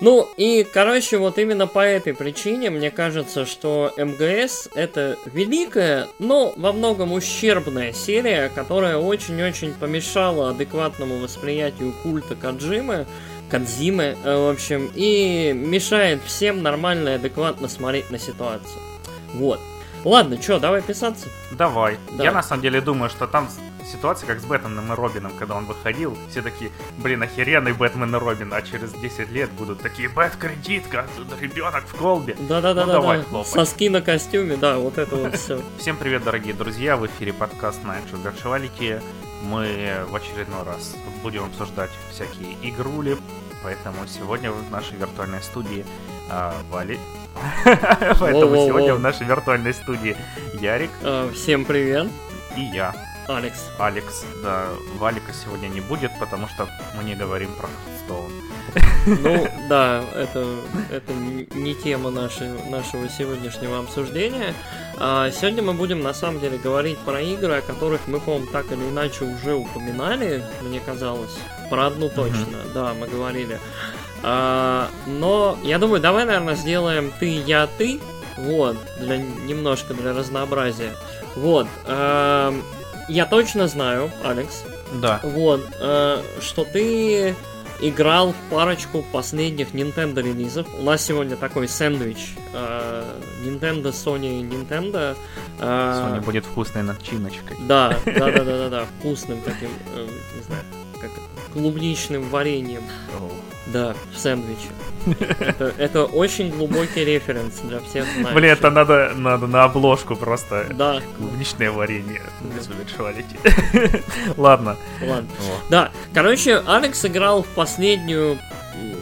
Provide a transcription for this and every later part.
Ну и, короче, вот именно по этой причине мне кажется, что МГС это великая, но во многом ущербная серия, которая очень-очень помешала адекватному восприятию культа Каджимы, Кадзимы, э, в общем, и мешает всем нормально и адекватно смотреть на ситуацию. Вот. Ладно, что, давай писаться? Давай. Да. Я на самом деле думаю, что там ситуация как с Бэтменом и Робином, когда он выходил. Все такие, блин, охеренный Бэтмен и Робин, а через 10 лет будут такие, Бэт-кредитка, ребенок в колбе. Да-да-да, Ну, давай, да, соски на костюме, да, вот это вот все. Всем привет, дорогие друзья, в эфире подкаст Night Virtuality. Мы в очередной раз будем обсуждать всякие игрули, поэтому сегодня в нашей виртуальной студии а, Вали... Поэтому сегодня в нашей виртуальной студии Ярик Э, Всем привет, и я, Алекс. Алекс. Да, Валика сегодня не будет, потому что мы не говорим про Hearthstone. Ну, да, это, это не тема нашей, нашего сегодняшнего обсуждения. А, сегодня мы будем, на самом деле, говорить про игры, о которых мы, по-моему, так или иначе уже упоминали, мне казалось. Про одну точно, да, мы говорили. А, но, я думаю, давай, наверное, сделаем ты, я, ты. Вот, для, немножко для разнообразия. Вот, эм, я точно знаю, Алекс, Да. вот, э, что ты играл в парочку последних Nintendo релизов. У нас сегодня такой сэндвич. э, Nintendo, Sony, Nintendo. Э, Сегодня будет вкусной начиночкой. Да, да, да, да, да, да, вкусным таким, э, не знаю, как клубничным вареньем. Да, в сэндвиче. Это, это очень глубокий референс для всех знающих. Блин, это надо, надо на обложку просто. Да, Клубничное варенье. virtuality. Ладно. ладно. О. Да, короче, Алекс играл в последнюю,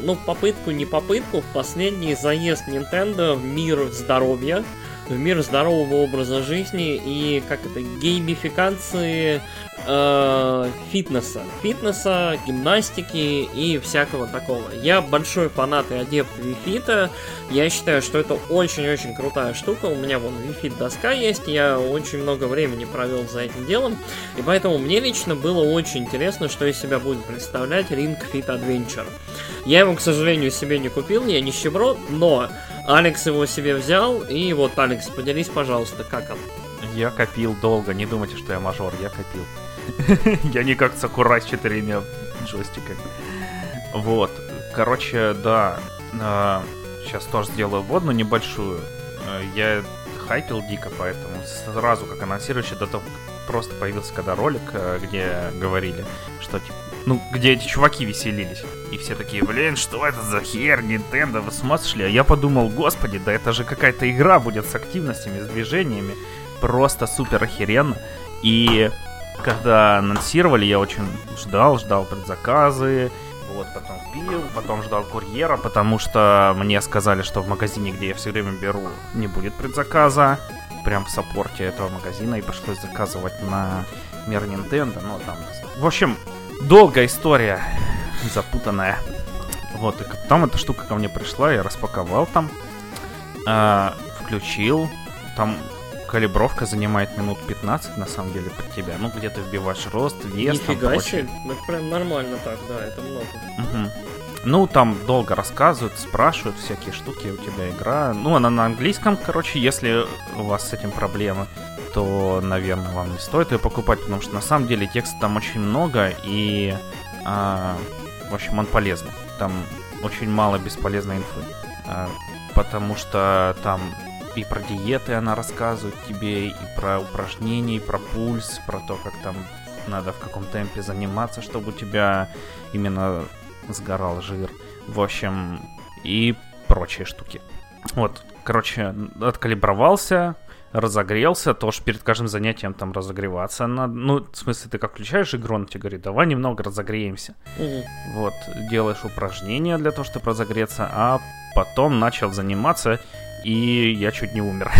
ну, попытку, не попытку, в последний заезд Nintendo в мир здоровья, в мир здорового образа жизни и, как это, геймификации э, фитнеса. Фитнеса, гимнастики и всякого такого. Я большой фанат и адепт Вифита. Я считаю, что это очень-очень крутая штука. У меня вон Вифит доска есть. Я очень много времени провел за этим делом. И поэтому мне лично было очень интересно, что из себя будет представлять Ring Fit Adventure. Я его, к сожалению, себе не купил, я нищеброд, но Алекс его себе взял, и вот, Алекс, поделись, пожалуйста, как он. Я копил долго, не думайте, что я мажор, я копил. Я не как Сакурай с четырьмя джойстиками. Вот, короче, да, сейчас тоже сделаю вводную небольшую. Э, Я хайпил дико, поэтому сразу, как анонсировали, еще до того, просто появился когда ролик, э, где говорили, что типа, ну, где эти чуваки веселились. И все такие, блин, что это за хер, Nintendo, вы с ума? А я подумал, господи, да это же какая-то игра будет с активностями, с движениями. Просто супер охеренно. И когда анонсировали, я очень ждал, ждал предзаказы. Вот, потом пил, потом ждал курьера, потому что мне сказали, что в магазине, где я все время беру, не будет предзаказа. Прям в саппорте этого магазина, и пришлось заказывать на мир Nintendo. Ну, там... В общем, долгая история, запутанная. Вот, и потом эта штука ко мне пришла, я распаковал там, а, включил, там калибровка занимает минут 15, на самом деле, под тебя. Ну, где ты вбиваешь рост, вес, там Нифига прочее. себе, это прям нормально так, да, это много. Мгм. Ну, там долго рассказывают, спрашивают всякие штуки, у тебя игра. Ну, она на английском, короче, если у вас с этим проблемы, то, наверное, вам не стоит ее покупать, потому что на самом деле текста там очень много, и, а, в общем, он полезный. Там очень мало бесполезной инфы. А, потому что там и про диеты она рассказывает тебе, и про упражнения, и про пульс, про то, как там надо в каком темпе заниматься, чтобы у тебя именно сгорал жир. В общем, и прочие штуки. Вот, короче, откалибровался, разогрелся, тоже перед каждым занятием там разогреваться надо. Ну, в смысле, ты как включаешь игру, он тебе говорит, давай немного разогреемся. Мгм. Вот, делаешь упражнения для того, чтобы разогреться, а потом начал заниматься, и я чуть не умер.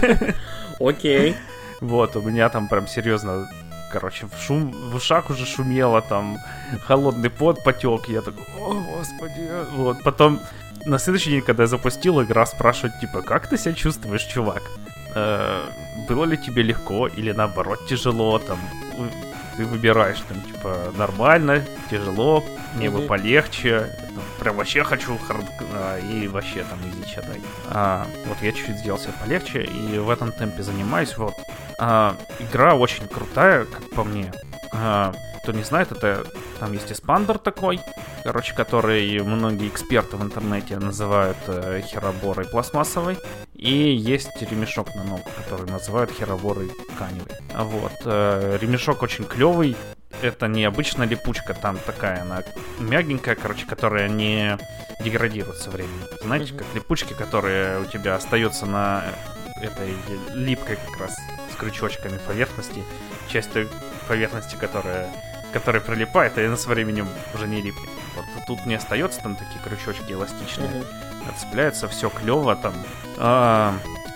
Окей. Вот, у меня там прям серьезно, короче, в, шум, в ушах уже шумело, там холодный пот потек, я такой, о, господи. Вот, потом на следующий день, когда я запустил, игра спрашивает, типа, как ты себя чувствуешь, чувак? Э, было ли тебе легко или наоборот тяжело, там, ты выбираешь там, типа, нормально, тяжело, мне бы полегче, там, прям вообще хочу hard... а, и вообще там easy читай. А, вот я чуть-чуть сделал себе полегче, и в этом темпе занимаюсь, вот. А, игра очень крутая, как по мне. А, кто не знает, это там есть эспандер такой, короче, который многие эксперты в интернете называют э, хероборой пластмассовой. И есть ремешок на ногу, который называют хероборой тканевой. Вот. э, ремешок очень клевый. Это не обычная липучка, там такая она мягенькая, короче, которая не деградирует со временем. Знаете, как липучки, которые у тебя остаются на этой липкой как раз с крючочками поверхности. Часть той поверхности, которая которая прилипает, и она со временем уже не липнет. Вот тут не остается там такие крючочки эластичные Мгм. отцепляется, все клево там. А,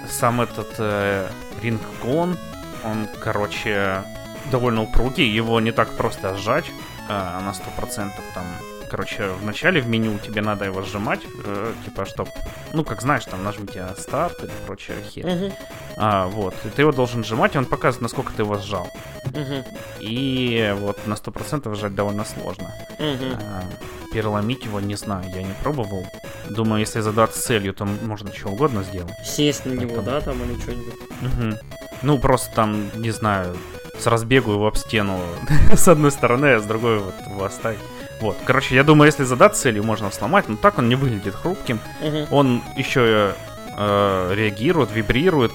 сам этот э, рингкон, он, короче, довольно упругий, его не так просто сжать а, на 100%. Там, короче, в начале в меню тебе надо его сжимать, э, типа, чтоб, ну, как знаешь, там, нажмите старт или прочее хер. Мгм. А, вот, и ты его должен сжимать, и он показывает, насколько ты его сжал. Мгм. И вот на 100% сжать довольно сложно. Мгм. А, Переломить его не знаю, я не пробовал. Думаю, если задаться целью, то можно что угодно сделать. Сесть на него, Поэтому- да, там или что-нибудь. Мгм. Ну, просто там, не знаю, с разбегу его об стену с одной стороны, а с другой вот его оставить. Вот, короче, я думаю, если задаться целью, можно сломать, но так он не выглядит хрупким. Мгм. Он еще э, реагирует, вибрирует,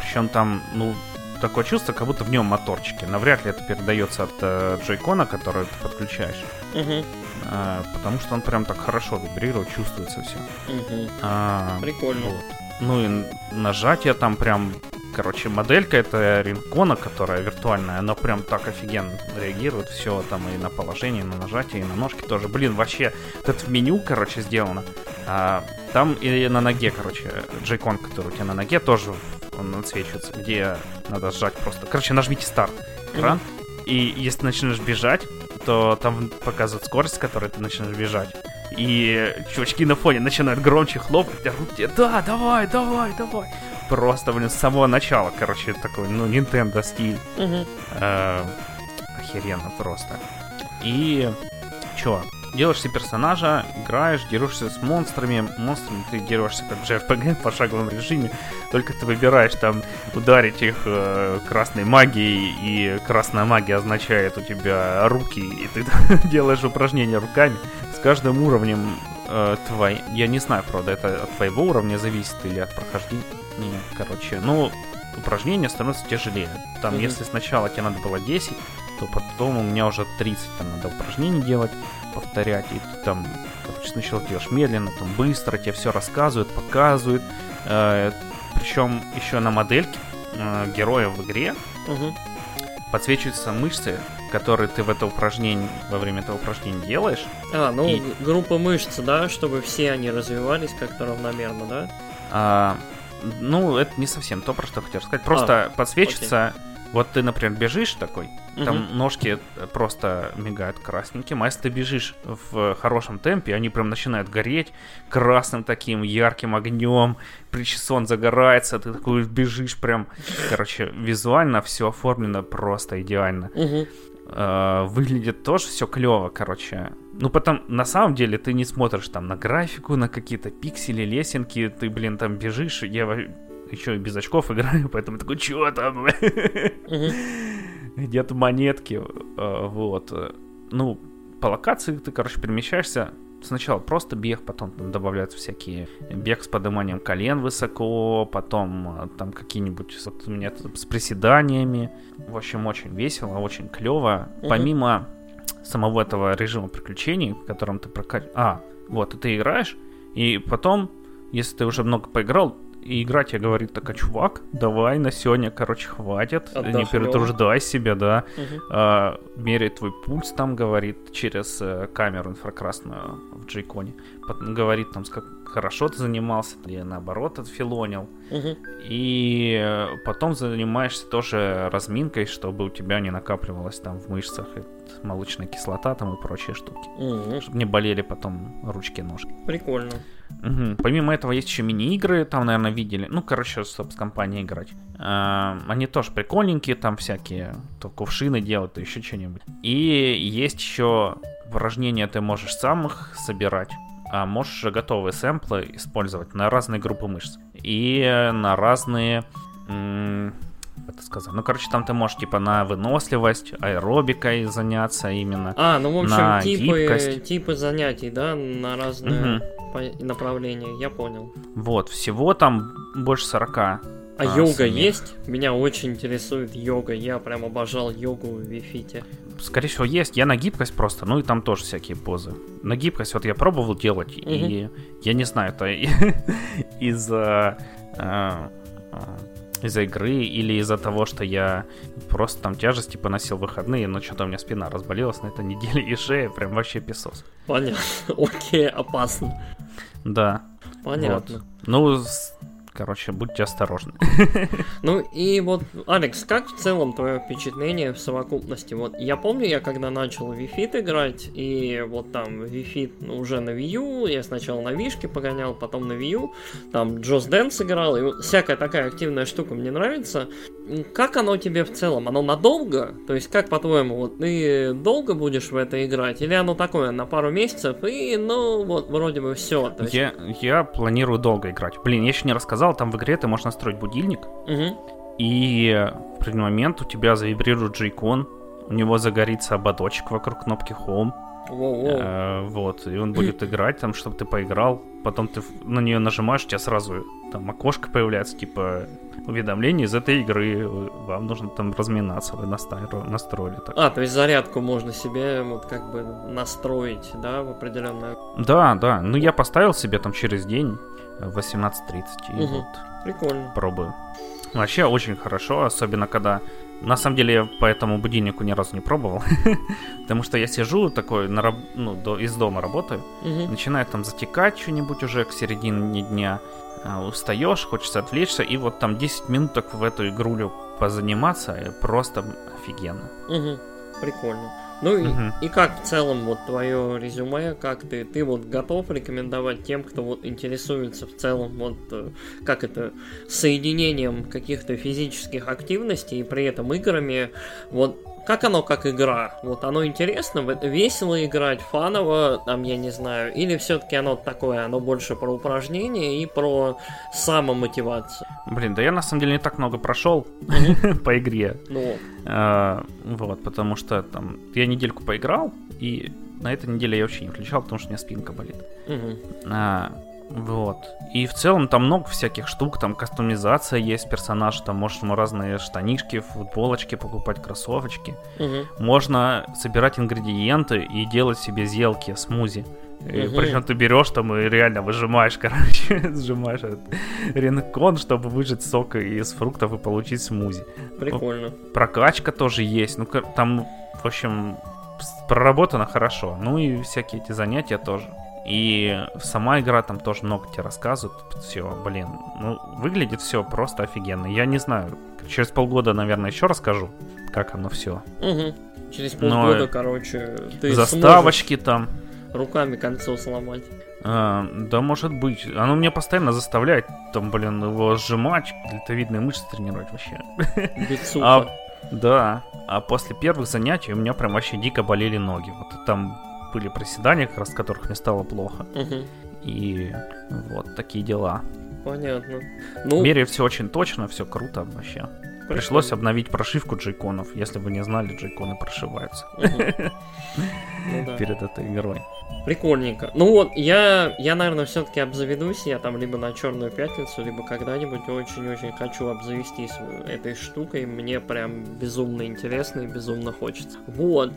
причем там, ну, такое чувство, как будто в нем моторчики. Навряд ли это передается от э, джойкона, который ты подключаешь. Мгм. А, потому что он прям так хорошо вибрирует, чувствуется все. Мгм. Прикольно. вот. Ну и нажатие там прям, короче, моделька это ринкона, которая виртуальная, она прям так офигенно реагирует, все там и на положение, и на нажатие, и на ножки тоже. Блин, вообще, вот это в меню, короче, сделано. А, там и на ноге, короче, джейкон, который у тебя на ноге, тоже он отсвечивается, где надо сжать просто. Короче, нажмите старт экран, и если начнешь бежать, то там показывает скорость, с которой ты начинаешь бежать. И чувачки на фоне начинают громче хлопать, орут тебе, да, давай, давай, давай. Просто, блин, с самого начала, короче, такой, ну, Nintendo стиль. Мгм. Э, охеренно просто. И чё, делаешь себе персонажа, играешь, дерешься с монстрами. Монстрами ты дерешься как в JRPG в пошаговом режиме. Только ты выбираешь там ударить их э, красной магией, и красная магия означает у тебя руки, и ты делаешь упражнения руками. С каждым уровнем э, твой... Я не знаю, правда, это от твоего уровня зависит или от прохождения. Короче, ну, упражнения становятся тяжелее. Там, Мгм. если сначала тебе надо было 10, то потом у меня уже 30, там надо упражнений делать, повторять, и ты там, короче, сначала делаешь медленно, там быстро, тебе все рассказывают, показывают. причем еще на модельке э, героя в игре Мгм. подсвечиваются мышцы, которые ты в это упражнение, во время этого упражнения делаешь. А, ну, И- группа мышц, да, чтобы все они развивались как-то равномерно, да? А, ну, это не совсем то, про что хотел сказать. Просто подсвечивается. Вот ты, например, бежишь такой, там ножки э, просто мигают красненьким, а если ты бежишь в хорошем темпе, они прям начинают гореть красным таким ярким огнем, причесон загорается, ты такой бежишь прям, короче, визуально все оформлено просто идеально. Мгм. Э, выглядит тоже все клево, короче. Ну, потом, на самом деле, ты не смотришь там на графику, на какие-то пиксели, лесенки, ты, блин, там бежишь, я еще и без очков играю, поэтому такой, чё там? Где-то монетки, э, вот. Ну, по локации ты, короче, перемещаешься. Сначала просто бег, потом там добавляются всякие бег с подниманием колен высоко, потом э, там какие-нибудь вот у меня тут с приседаниями. В общем, очень весело, очень клево. Мгм. Помимо самого этого режима приключений, в котором ты прокачиваешь... А, вот, и ты играешь, и потом, если ты уже много поиграл, и игра тебе говорит, такая, чувак, давай на сегодня, короче, хватит, не Отдохнем». перетруждай себя, да. Мгм. А, меряет твой пульс там, говорит, через э, камеру инфракрасную в джейконе. Говорит там, как хорошо ты занимался, или наоборот отфилонил. Мгм. И э, потом занимаешься тоже разминкой, чтобы у тебя не накапливалось там в мышцах. Молочная кислота там и прочие штуки. Мгм. Чтобы не болели потом ручки-ножки. Прикольно. Мгм. Помимо этого есть еще мини-игры, там, наверное, видели. Ну, короче, с компанией играть. А, Они тоже прикольненькие, там всякие, то кувшины делают, то еще что-нибудь. И есть еще упражнения ты можешь сам их собирать, а можешь же готовые сэмплы использовать на разные группы мышц. И на разные... это сказать? Ну, короче, там ты можешь типа на выносливость, аэробикой заняться именно. А, ну, в общем, На типы, гибкость. типы занятий, да, на разные по- направления, я понял. Вот, всего там больше 40 А, А, йога самих. есть? Меня очень интересует йога. Я прям обожал йогу в Вифите. Скорее всего, есть. Я на гибкость просто, ну и там тоже всякие позы. На гибкость вот я пробовал делать, и я не знаю, это из-за э, э, из-за игры или из-за того, что я просто там тяжести поносил выходные, но что-то у меня спина разболелась на этой неделе и шея прям вообще песос. Понятно. Окей, опасно. Да. Понятно. Вот. Ну, короче, будьте осторожны. Ну и вот, Алекс, как в целом твое впечатление в совокупности? Вот я помню, я когда начал в Wii Fit играть, и вот там ну, уже на Wii U, я сначала на Вишке погонял, потом на Wii U, там Джос Дэнс играл, и вот всякая такая активная штука мне нравится. Как оно тебе в целом? Оно надолго? То есть, как по-твоему, вот ты долго будешь в это играть? Или оно такое, на пару месяцев, и ну вот вроде бы все. Я, я планирую долго играть. Блин, я еще не рассказал, там в игре ты можешь настроить будильник, И в определенный момент у тебя завибрирует джейкон, у него загорится ободочек вокруг кнопки Home, э, вот, и он будет играть там, чтобы ты поиграл, потом ты на нее нажимаешь, у тебя сразу там окошко появляется, типа уведомление из этой игры, вам нужно там разминаться, вы настро- настроили так. А, то есть зарядку можно себе вот как бы настроить, да, в определенное. Да, да, ну я поставил себе там через день в 18.30 и Мгм. вот Прикольно. пробую. Вообще очень хорошо, особенно когда... На самом деле я по этому будильнику ни разу не пробовал, потому что я сижу такой, на раб- ну, до- из дома работаю, Мгм. начинает там затекать что-нибудь уже к середине дня, а, устаешь, хочется отвлечься, и вот там 10 минут так в эту игрулю позаниматься, и просто офигенно. Мгм. Прикольно. Ну и, и как в целом вот твое резюме, как ты, ты вот готов рекомендовать тем, кто вот интересуется в целом вот э, как это соединением каких-то физических активностей и при этом играми, вот как оно как игра? Вот оно интересно, весело играть, фаново, там, я не знаю, или все-таки оно такое, оно больше про упражнения и про самомотивацию? Блин, да я на самом деле не так много прошел по игре, Ну. А, вот, потому что там я недельку поиграл, и на этой неделе я вообще не включал, потому что у меня спинка болит. Вот. И в целом там много всяких штук, там кастомизация есть персонаж, там можно разные штанишки, футболочки покупать, кроссовочки. Мгм. Можно собирать ингредиенты и делать себе зелки, смузи. И Мгм. причем ты берешь там и реально выжимаешь, короче, сжимаешь этот ренкон, чтобы выжать сок из фруктов и получить смузи. Прикольно. Прокачка тоже есть. Ну, там, в общем, проработано хорошо. Ну и всякие эти занятия тоже. И сама игра там тоже много тебе рассказывает. Все, блин, ну, выглядит все просто офигенно. Я не знаю, через полгода, наверное, еще расскажу, как оно все. Угу. Через Но, полгода, э, короче, ты Заставочки там. руками концу сломать. А, да, может быть. Оно меня постоянно заставляет, там, блин, его сжимать, дельтовидные мышцы тренировать вообще. А, да, а после первых занятий у меня прям вообще дико болели ноги. Вот там были приседания, как раз которых мне стало плохо. Мгм. И вот такие дела. Понятно. Ну, Меряю все очень точно, все круто вообще. Пришлось обновить прошивку джейконов. Если вы не знали, джейконы прошиваются. Ну перед этой игрой. Прикольненько. Ну вот, я, я наверное, все-таки обзаведусь. Я там либо на Черную пятницу, либо когда-нибудь очень-очень хочу обзавестись этой штукой. Мне прям безумно интересно и безумно хочется. Вот.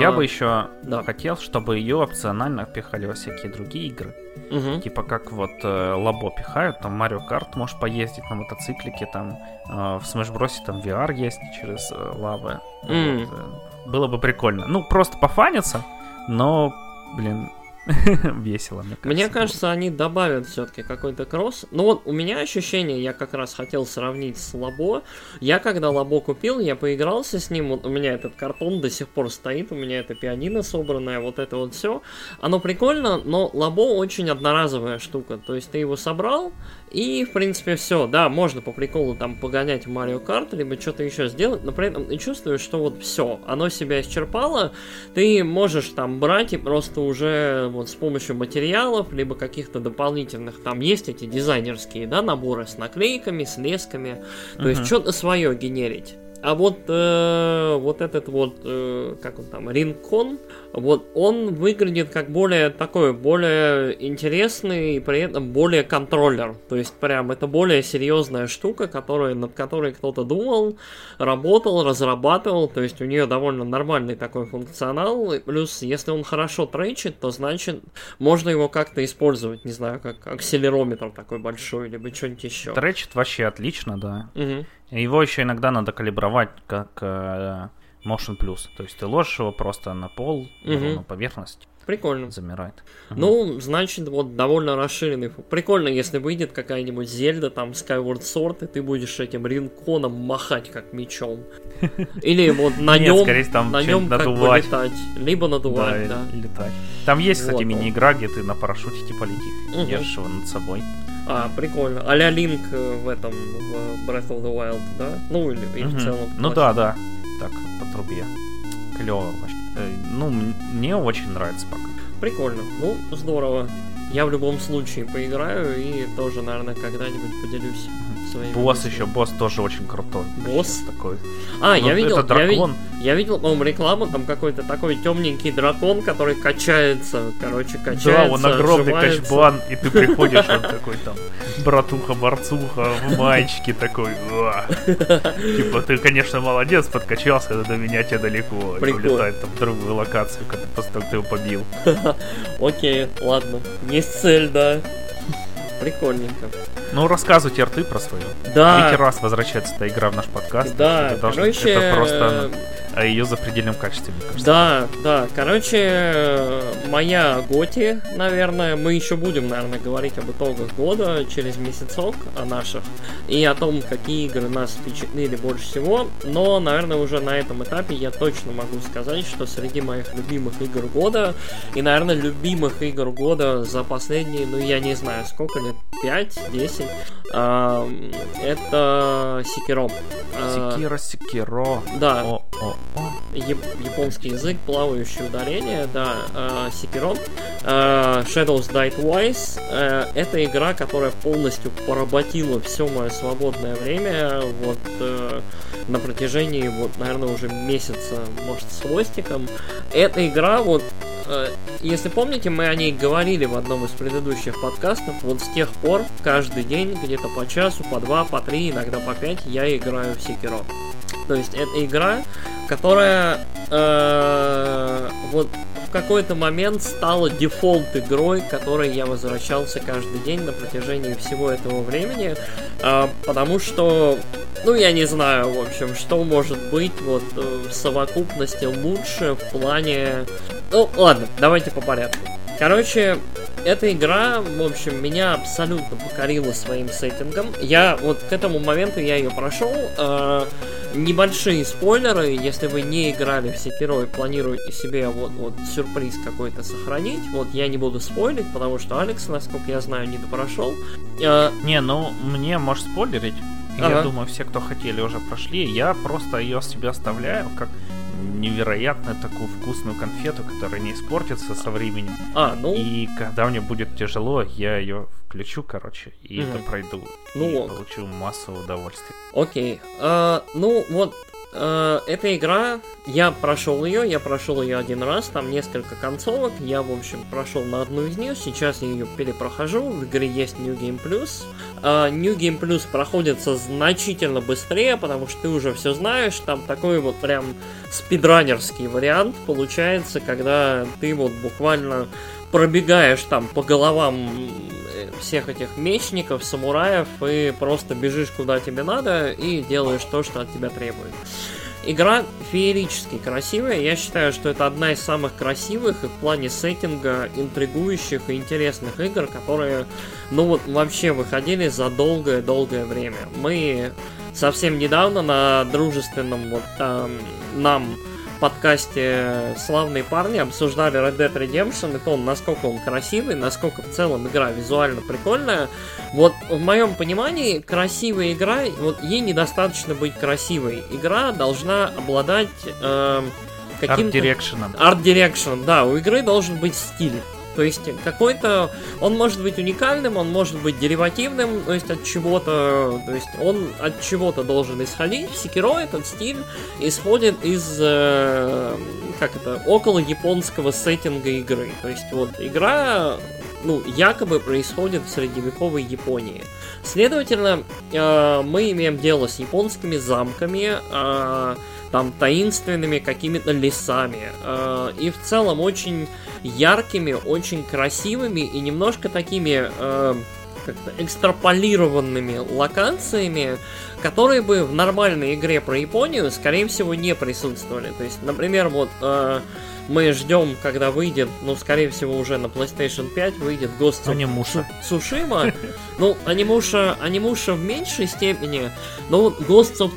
Я А, бы еще да. хотел, чтобы ее опционально пихали во всякие другие игры. мгм. Типа как вот э, Лабо пихают, там Марио Карт можешь поездить на мотоциклике, там в Smash Bros. там VR есть через э, лавы. М. Вот, э, было бы прикольно. Ну, просто пофаниться, но, блин, Весело, мне кажется. Мне кажется, они добавят все-таки какой-то кросс. Ну вот у меня ощущение, я как раз хотел сравнить с Лабо. Я когда Лабо купил, я поигрался с ним. Вот у меня этот картон до сих пор стоит, у меня это пианино собранное, вот это вот все. Оно прикольно, но Лабо очень одноразовая штука. То есть ты его собрал, и, в принципе, все. Да, можно по приколу там погонять в Марио Карт, либо что-то еще сделать, но при этом ты чувствуешь, что вот все, оно себя исчерпало, ты можешь там брать и просто уже вот с помощью материалов, либо каких-то дополнительных, там есть эти дизайнерские, да, наборы с наклейками, с лесками, то uh-huh. есть что-то свое генерить. А вот, э, вот этот вот, э, как он там, Ринкон, вот он выглядит как более такой, более интересный и при этом более контроллер. То есть прям это более серьезная штука, которая, над которой кто-то думал, работал, разрабатывал. То есть у нее довольно нормальный такой функционал. Плюс, если он хорошо тречит, то значит можно его как-то использовать, не знаю, как акселерометр такой большой, либо что-нибудь еще. Тречит вообще отлично, да. Угу. Его еще иногда надо калибровать как Motion Plus. То есть ты ложишь его просто на пол, угу. на поверхность. Прикольно. Замирает. Ну, значит, вот довольно расширенный. Прикольно, если выйдет какая-нибудь Зельда, там, Skyward Sword, и ты будешь этим ринконом махать как мечом. Или вот на нем, на нем как бы летать. Либо надувать, да. летать. Там есть, кстати, мини-игра, где ты на парашюте типа летишь, держишь его над собой. А, прикольно. А-ля Линк э, в этом, в Breath of the Wild, да? Ну, или, или в целом. Ну да, да. Так, по трубе. Клево вообще. Э, ну, мне очень нравится пока. Прикольно. Ну, здорово. Я в любом случае поиграю и тоже, наверное, когда-нибудь поделюсь своими. Босс еще, босс тоже очень крутой. Босс? Такой. А, ну, я видел, это дракон. Я, я видел, по-моему, рекламу, там какой-то такой темненький дракон, который качается, короче, качается. Да, он огромный качбан, и ты приходишь, он такой там, братуха-борцуха в маечке такой. Типа, ты, конечно, молодец, подкачался, но до меня тебе далеко. Улетает там в другую локацию, как ты его побил. Окей, ладно. Есть цель, да. Прикольненько. Ну, рассказывайте рты про свою. Да. Третий раз возвращается эта игра в наш подкаст. Да, это, должно, короче... это просто о ее запредельном качестве, мне кажется. Да, да. Короче, моя Готи, наверное, мы еще будем, наверное, говорить об итогах года через месяцок о наших и о том, какие игры нас впечатлили больше всего. Но, наверное, уже на этом этапе я точно могу сказать, что среди моих любимых игр года и, наверное, любимых игр года за последние, ну, я не знаю, сколько лет, 5-10, это Секиро. Секиро, Секиро. Да. О, о, японский язык, плавающее ударение, да, э, Sekiro. Э, Shadows Die Twice э, это игра, которая полностью поработила все мое свободное время, вот, э, на протяжении, вот, наверное, уже месяца, может, с хвостиком. Эта игра, вот, э, если помните, мы о ней говорили в одном из предыдущих подкастов, вот с тех пор каждый день, где-то по часу, по два, по три, иногда по пять, я играю в Sekiro. То есть это игра, которая э, вот в какой-то момент стала дефолт игрой, к которой я возвращался каждый день на протяжении всего этого времени, э, потому что, ну я не знаю, в общем, что может быть вот в совокупности лучше в плане... Ну ладно, давайте по порядку. Короче, эта игра, в общем, меня абсолютно покорила своим сеттингом. Я вот к этому моменту я ее прошел. Э, небольшие спойлеры, если вы не играли в Sekiro и планируете себе вот, вот сюрприз какой-то сохранить, вот я не буду спойлить, потому что Алекс, насколько я знаю, не допрошел. Э, не, ну мне можешь спойлерить. Ага. Я думаю, все, кто хотели, уже прошли. Я просто ее себе оставляю как невероятно такую вкусную конфету, которая не испортится со временем. А, ну. И когда мне будет тяжело, я ее включу, короче, и угу. это пройду. Ну, и ок. получу массу удовольствия. Окей. А, ну, вот э, эта игра, я прошел ее, я прошел ее один раз, там несколько концовок, я, в общем, прошел на одну из них, сейчас я ее перепрохожу, в игре есть New Game Plus. Э, New Game Plus проходится значительно быстрее, потому что ты уже все знаешь, там такой вот прям спидранерский вариант получается, когда ты вот буквально пробегаешь там по головам э, всех этих мечников, самураев и просто бежишь куда тебе надо и делаешь то, что от тебя требует. игра феерически красивая. Я считаю, что это одна из самых красивых и в плане сеттинга интригующих и интересных игр, которые, ну вот, вообще выходили за долгое-долгое время. Мы совсем недавно на дружественном вот там нам подкасте «Славные парни» обсуждали Red Dead Redemption и то, насколько он красивый, насколько в целом игра визуально прикольная. Вот в моем понимании красивая игра, вот ей недостаточно быть красивой. Игра должна обладать э, каким-то... Арт-дирекшеном. Арт-дирекшеном, да, у игры должен быть стиль. То есть какой-то... Он может быть уникальным, он может быть деривативным, то есть от чего-то... То есть он от чего-то должен исходить. Секиро этот стиль исходит из... Э, как это? Около японского сеттинга игры. То есть вот игра ну, якобы происходит в средневековой Японии. Следовательно, э, мы имеем дело с японскими замками, э, там таинственными какими-то лесами. Э, и в целом очень яркими, очень красивыми и немножко такими э, экстраполированными локациями, которые бы в нормальной игре про Японию, скорее всего, не присутствовали. То есть, например, вот э, мы ждем, когда выйдет, ну, скорее всего, уже на PlayStation 5 выйдет Ghost of Tsushima. Ну, анимуша, анимуша в меньшей степени, но вот Ghost of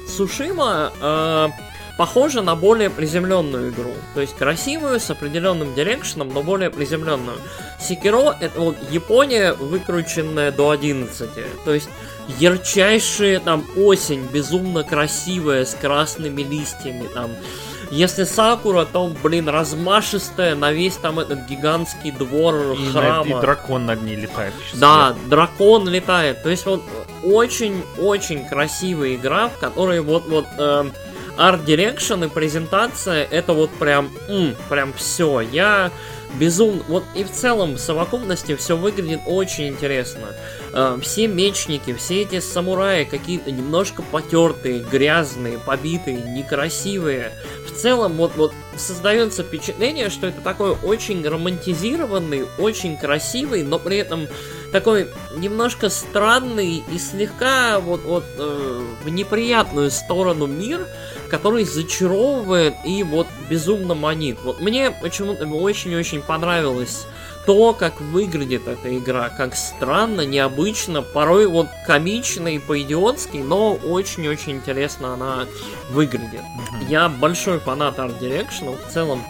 э, похожа на более приземленную игру. То есть красивую, с определенным дирекшеном, но более приземленную. Секиро это вот Япония, выкрученная до 11. То есть ярчайшая там осень, безумно красивая, с красными листьями, там если Сакура, то, блин, размашистая на весь там этот гигантский двор и храма. На, и дракон над ней летает. Да, сверху. дракон летает. То есть вот очень-очень красивая игра, в которой вот-вот... Э, art direction и презентация это вот прям, м, прям все. Я безумно... Вот и в целом в совокупности все выглядит очень интересно. Э, все мечники, все эти самураи какие-то немножко потертые, грязные, побитые, некрасивые. В целом вот, вот создается впечатление, что это такой очень романтизированный, очень красивый, но при этом такой немножко странный и слегка вот, вот э, в неприятную сторону мир, который зачаровывает и вот безумно манит. Вот мне почему-то очень-очень понравилось то, как выглядит эта игра, как странно, необычно, порой вот комично и по-идиотски, но очень-очень интересно она выглядит. Mm-hmm. Я большой фанат Art Direction, в целом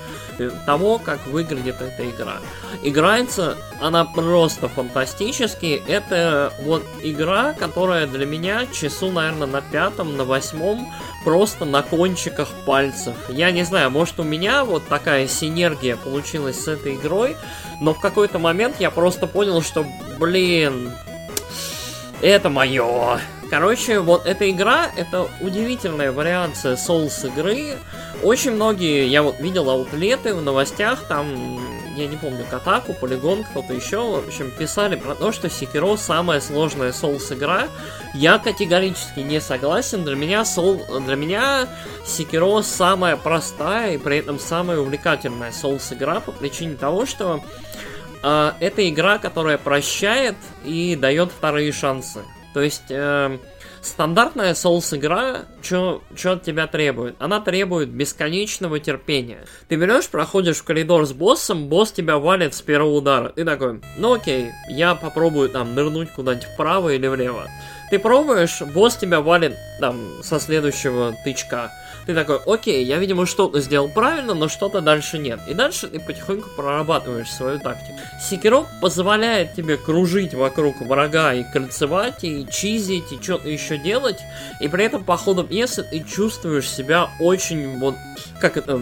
того, как выглядит эта игра. Играется она просто фантастически. Это вот игра, которая для меня часу, наверное, на пятом, на восьмом просто на кончиках пальцев. Я не знаю, может у меня вот такая синергия получилась с этой игрой, но в какой-то момент я просто понял, что, блин, это мое. Короче, вот эта игра, это удивительная вариация Souls игры. Очень многие, я вот видел аутлеты в новостях, там, я не помню, Катаку, Полигон, кто-то еще, в общем, писали про то, что Секиро самая сложная Souls игра. Я категорически не согласен. Для меня, Soul, для меня Секиро самая простая и при этом самая увлекательная Souls игра по причине того, что э, это игра, которая прощает и дает вторые шансы. То есть э, стандартная Souls игра, что от тебя требует? Она требует бесконечного терпения. Ты берешь, проходишь в коридор с боссом, босс тебя валит с первого удара. Ты такой, ну окей, я попробую там нырнуть куда-нибудь вправо или влево. Ты пробуешь, босс тебя валит там со следующего тычка. Ты такой, окей, я, видимо, что-то сделал правильно, но что-то дальше нет. И дальше ты потихоньку прорабатываешь свою тактику. Секиро позволяет тебе кружить вокруг врага и кольцевать, и чизить, и что-то еще делать. И при этом по ходу пьесы ты чувствуешь себя очень вот... Как это...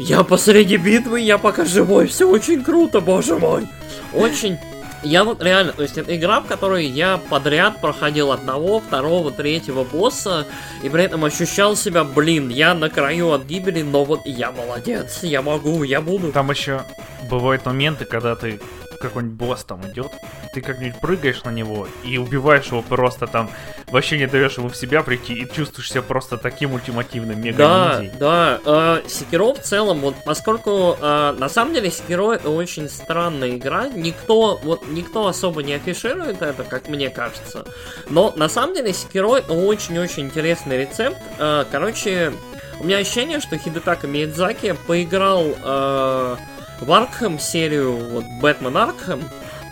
Я посреди битвы, я пока живой, все очень круто, боже мой. Очень я вот реально, то есть это игра, в которой я подряд проходил одного, второго, третьего босса, и при этом ощущал себя, блин, я на краю от гибели, но вот я молодец, я могу, я буду. Там еще бывают моменты, когда ты какой-нибудь босс там идет, ты как-нибудь прыгаешь на него и убиваешь его просто там, вообще не даешь ему в себя прийти и чувствуешь себя просто таким ультимативным мега Да, да. Э, Секиро в целом, вот поскольку э, на самом деле Секиро это очень странная игра, никто, вот никто особо не афиширует это, как мне кажется, но на самом деле Секиро очень-очень интересный рецепт. Э, короче, у меня ощущение, что Хидетака Миядзаки поиграл э, в Аркхэм серию, вот Бэтмен Аркхэм,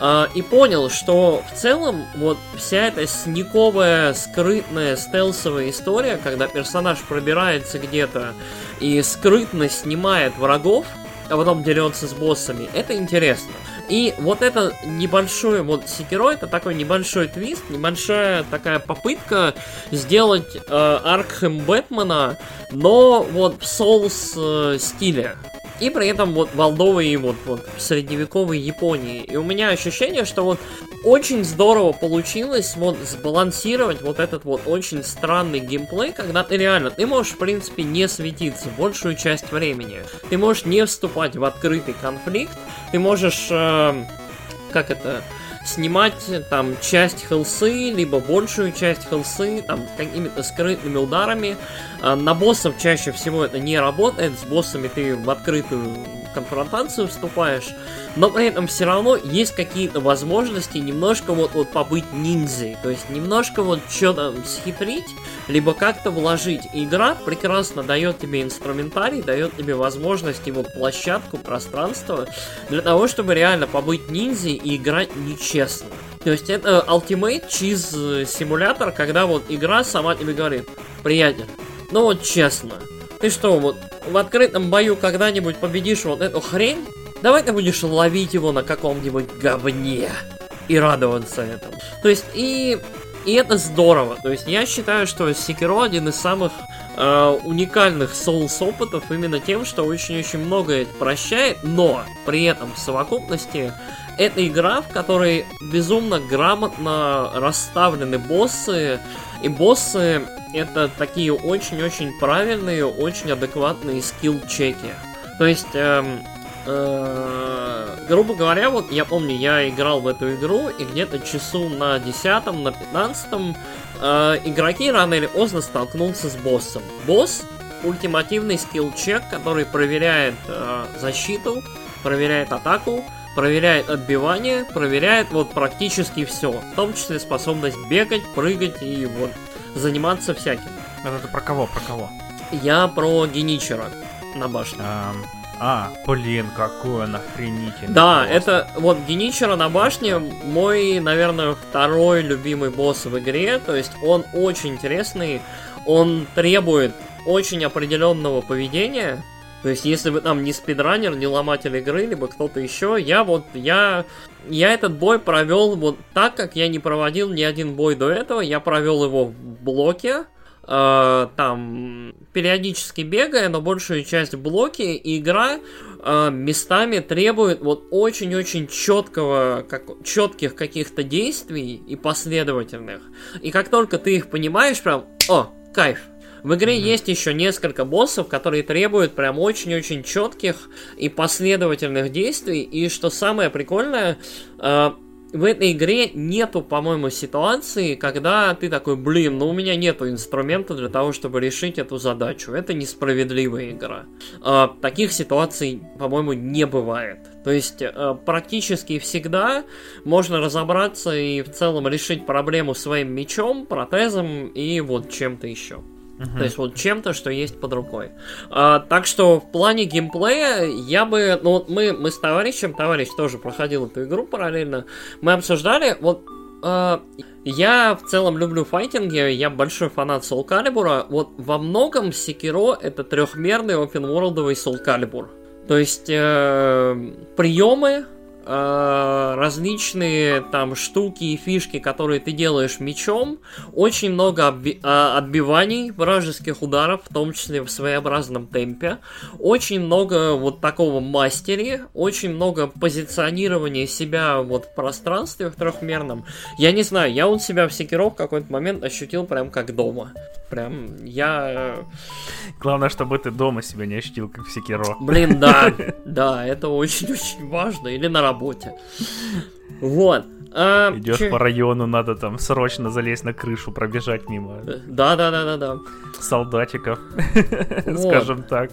э, и понял, что в целом вот вся эта сниковая, скрытная, стелсовая история, когда персонаж пробирается где-то и скрытно снимает врагов, а потом дерется с боссами, это интересно. И вот это небольшое, вот Секиро, это такой небольшой твист, небольшая такая попытка сделать э, Аркхэм Бэтмена, но вот в Souls э, стиле. И при этом вот Молдовой вот, вот средневековой Японии. И у меня ощущение, что вот очень здорово получилось вот сбалансировать вот этот вот очень странный геймплей, когда ты реально, ты можешь в принципе не светиться большую часть времени. Ты можешь не вступать в открытый конфликт, ты можешь, э, как это, снимать там часть хелсы, либо большую часть хелсы, там какими-то скрытыми ударами. А, на боссов чаще всего это не работает, с боссами ты в открытую конфронтацию вступаешь, но при этом все равно есть какие-то возможности немножко вот, вот побыть ниндзей, то есть немножко вот что-то схитрить, либо как-то вложить. игра прекрасно дает тебе инструментарий, дает тебе возможность, вот площадку, пространство, для того, чтобы реально побыть ниндзей и играть нечестно. То есть это Ultimate Cheese симулятор, когда вот игра сама тебе говорит, приятель, ну вот честно, ты что, вот в открытом бою когда-нибудь победишь вот эту хрень? Давай ты будешь ловить его на каком-нибудь говне и радоваться этому. То есть и и это здорово. То есть я считаю, что Sekiro один из самых э, уникальных Souls опытов именно тем, что очень-очень многое прощает, но при этом в совокупности это игра, в которой безумно грамотно расставлены боссы, и боссы это такие очень-очень правильные, очень адекватные скилл-чеки. То есть, эм, э, грубо говоря, вот я помню, я играл в эту игру, и где-то часу на 10 на 15 э, игроки рано или поздно столкнулся с боссом. Босс ультимативный скилл-чек, который проверяет э, защиту, проверяет атаку, проверяет отбивание, проверяет вот практически все, в том числе способность бегать, прыгать и вот заниматься всяким. Это про кого, про кого? Я про Геничера на башне. Um, а, блин, какой он охренительный. Да, просто. это вот Геничера на башне мой, наверное, второй любимый босс в игре. То есть он очень интересный, он требует очень определенного поведения. То есть, если вы там не спидранер, не ломатель игры, либо кто-то еще, я вот, я, я этот бой провел вот так, как я не проводил ни один бой до этого. Я провел его в блоке, э, там, периодически бегая, но большую часть в блоке, и игра э, местами требует вот очень-очень четкого, как, четких каких-то действий и последовательных. И как только ты их понимаешь, прям, о, кайф, в игре mm-hmm. есть еще несколько боссов, которые требуют прям очень-очень четких и последовательных действий. И что самое прикольное, э, в этой игре нету, по-моему, ситуации, когда ты такой, блин, ну у меня нету инструмента для того, чтобы решить эту задачу. Это несправедливая игра. Э, таких ситуаций, по-моему, не бывает. То есть э, практически всегда можно разобраться и в целом решить проблему своим мечом, протезом и вот чем-то еще. Uh-huh. То есть вот чем-то, что есть под рукой. А, так что в плане геймплея я бы... Ну вот мы, мы с товарищем, товарищ тоже проходил эту игру параллельно, мы обсуждали, вот а, я в целом люблю файтинги, я большой фанат Soul Calibur. Вот во многом Sekiro это трехмерный open world Soul Calibur. То есть э, приемы, Э, различные там штуки и фишки, которые ты делаешь мечом, очень много обби- э, отбиваний вражеских ударов, в том числе в своеобразном темпе, очень много вот такого мастери, очень много позиционирования себя вот в пространстве в трехмерном. Я не знаю, я вот себя в Секиро в какой-то момент ощутил прям как дома. Прям я... Главное, чтобы ты дома себя не ощутил, как в Секиро. Блин, да, да, это очень-очень важно. Или на работе. Вот. А, Идешь че... по району, надо там срочно залезть на крышу, пробежать мимо. Да, да, да, да, да. Солдатиков, вот. скажем так.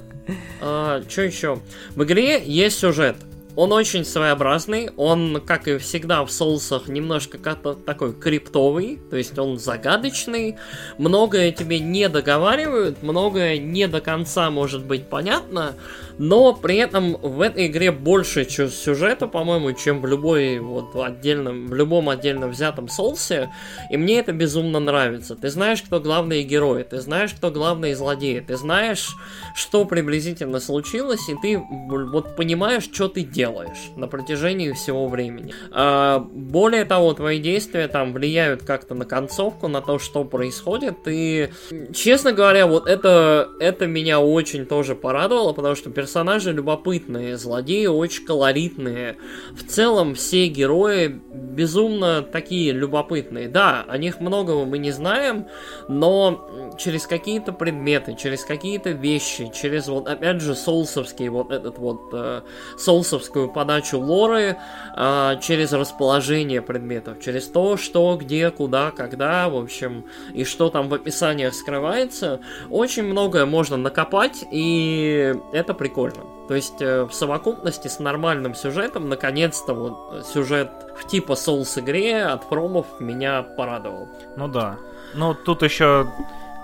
А, что еще? В игре есть сюжет. он очень своеобразный, он, как и всегда в соусах, немножко как-то такой криптовый, то есть он загадочный, многое тебе не договаривают, многое не до конца может быть понятно, но при этом в этой игре больше сюжета, по-моему, чем в любой вот отдельном, в любом отдельно взятом соусе, и мне это безумно нравится. Ты знаешь, кто главные герои, ты знаешь, кто главные злодеи, ты знаешь, что приблизительно случилось, и ты вот понимаешь, что ты делаешь на протяжении всего времени. А, более того, твои действия там влияют как-то на концовку, на то, что происходит, и, честно говоря, вот это, это меня очень тоже порадовало, потому что персонажи любопытные, злодеи очень колоритные. В целом все герои безумно такие любопытные. Да, о них многого мы не знаем, но через какие-то предметы, через какие-то вещи, через вот опять же соусовский вот этот вот э, соусовскую подачу лоры, э, через расположение предметов, через то, что, где, куда, когда, в общем, и что там в описаниях скрывается, очень многое можно накопать, и это прикольно прикольно. То есть э, в совокупности с нормальным сюжетом, наконец-то вот сюжет в типа Souls игре от промов меня порадовал. Ну да. Ну тут еще